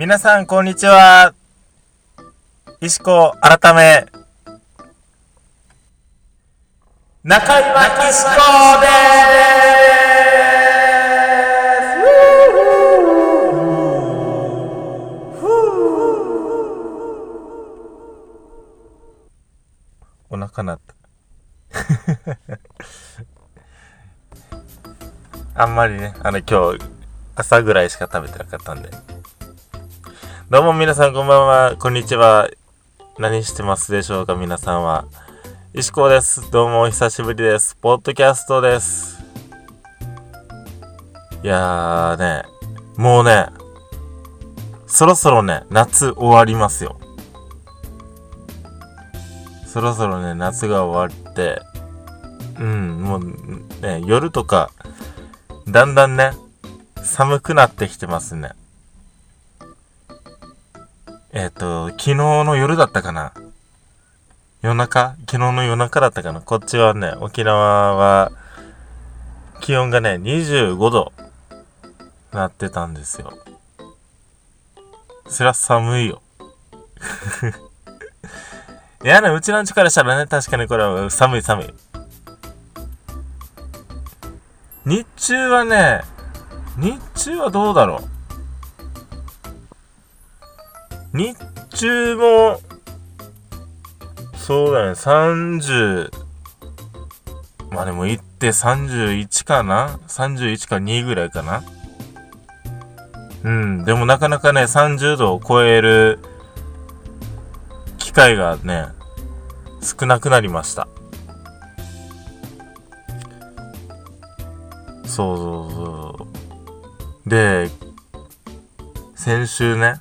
皆さん、こんにちは。石子、改め、中岩石子ですお腹鳴った。あんまりね、あの今日、朝ぐらいしか食べてなかったんで。どうも皆さんこんばんは、こんにちは。何してますでしょうか皆さんは。石子です。どうもお久しぶりです。ポッドキャストです。いやーね、もうね、そろそろね、夏終わりますよ。そろそろね、夏が終わって、うん、もうね、夜とか、だんだんね、寒くなってきてますね。えっ、と、昨日の夜だったかな？夜中？昨日の夜中だったかな？こっちはね、沖縄は、気温がね、25度、なってたんですよ。そりゃ寒いよ。いやね、うちの家からしたらね、確かにこれは寒い寒い。日中はね、日中はどうだろう？日中も、そうだね、30、まあでも行って31かな ?31 か2ぐらいかな？うん、でもなかなかね、30度を超える機会がね、少なくなりました。そうそうそう。で、先週ね、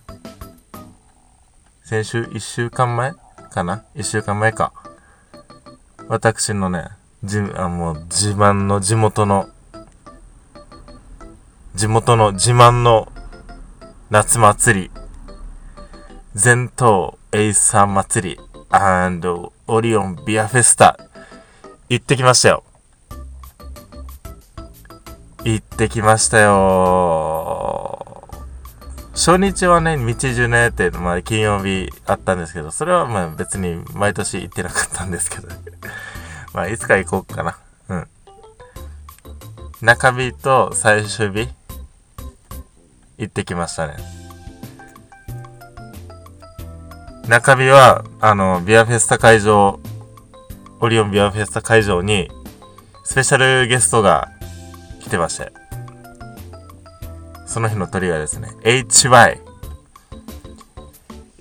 先週1週間前かな ?1 週間前か。私のね、じ、あ、もう自慢の地元の、地元の自慢の夏祭り、全島エイサー祭り、オリオンビアフェスタ、行ってきましたよ。行ってきましたよ。初日はね、道中ねって、まあ、金曜日あったんですけど、それはまあ別に毎年行ってなかったんですけど、まあいつか行こうかな。うん。中日と最終日、行ってきましたね。中日は、あの、ビアフェスタ会場、オリオンビアフェスタ会場に、スペシャルゲストが来てまして。その日の鳥がですね、HY。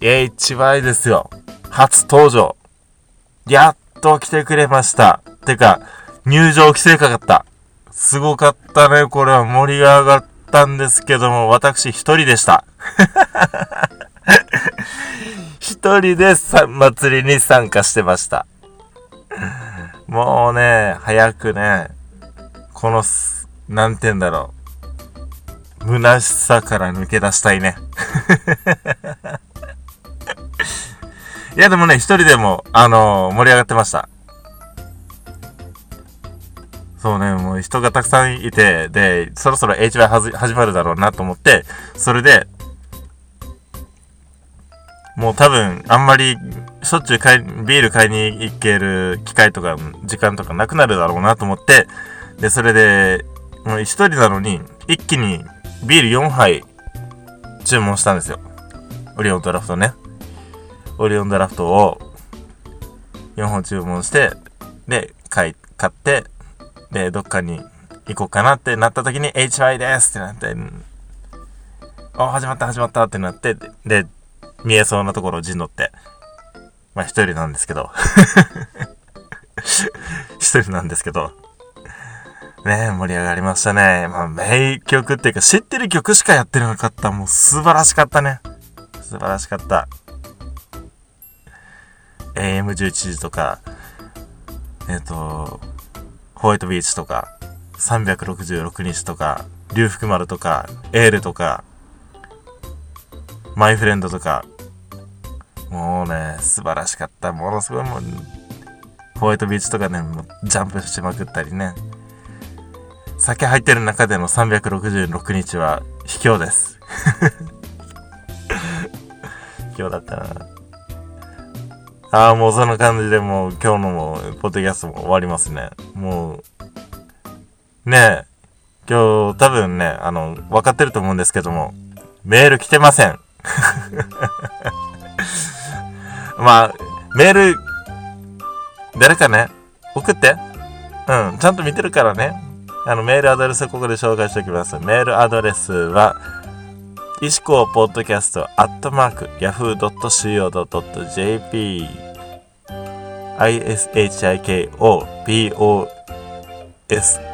HY ですよ。初登場。やっと来てくれました。てか、入場規制かかった。すごかったね。これは盛り上がったんですけども、私一人でした。一人でさ、祭りに参加してました。もうね、早くね、この、なんて言うんだろう。虚しさから抜け出したいね。いやでもね、一人でも、あのー盛り上がってました。そうね、もう人がたくさんいて、で、そろそろ HY 始まるだろうなと思って、それで、もう多分、あんまり、しょっちゅう買い、ビール買いに行ける機会とか、時間とかなくなるだろうなと思って、で、それで、もう一人なのに、一気にビール4杯注文したんですよ。オリオンドラフトね。オリオンドラフトを4本注文して、で、買い、買って、で、どっかに行こうかなってなった時に HY ですってなって、あ、始まった始まったってなって、で、で見えそうなところを陣取って、まあ一人なんですけど、一人なんですけど、ね、盛り上がりましたね。まあ名曲っていうか知ってる曲しかやってなかった。もう素晴らしかったね。素晴らしかった。AM11 時とか、えっ、と、ホワイトビーチとか、366日とか、龍福丸とか、エールとか、マイフレンドとか、もうね、素晴らしかった。ものすごいもう、ホワイトビーチとかね、もうジャンプしまくったりね。酒入ってる中での366日は卑怯です。強だったな。ああ、もうそんな感じでもう今日のもポッドキャストも終わりますね。もう、ねえ、今日多分ね、あの、分かってると思うんですけども、メール来てません。まあ、メール、誰かね、送って。うん、ちゃんと見てるからね。あの、メールアドレスここで紹介しておきます。メールアドレスは、石こポッドキャストアットマーク yahoo.co.jp ishiko pos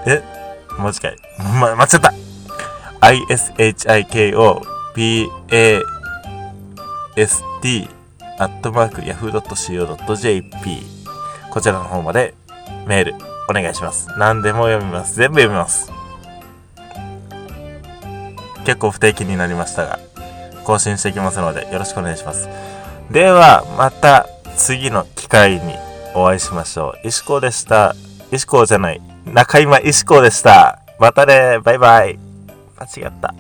え？もう一回。ま、間違った ishiko past アットマーク yahoo.co.jp こちらの方までメールお願いします。何でも読みます。全部読みます。結構不定期になりましたが、更新していきますのでよろしくお願いします。では、また次の機会にお会いしましょう。石子でした。石子じゃない。中今石子でした。またねバイバイ。間違った。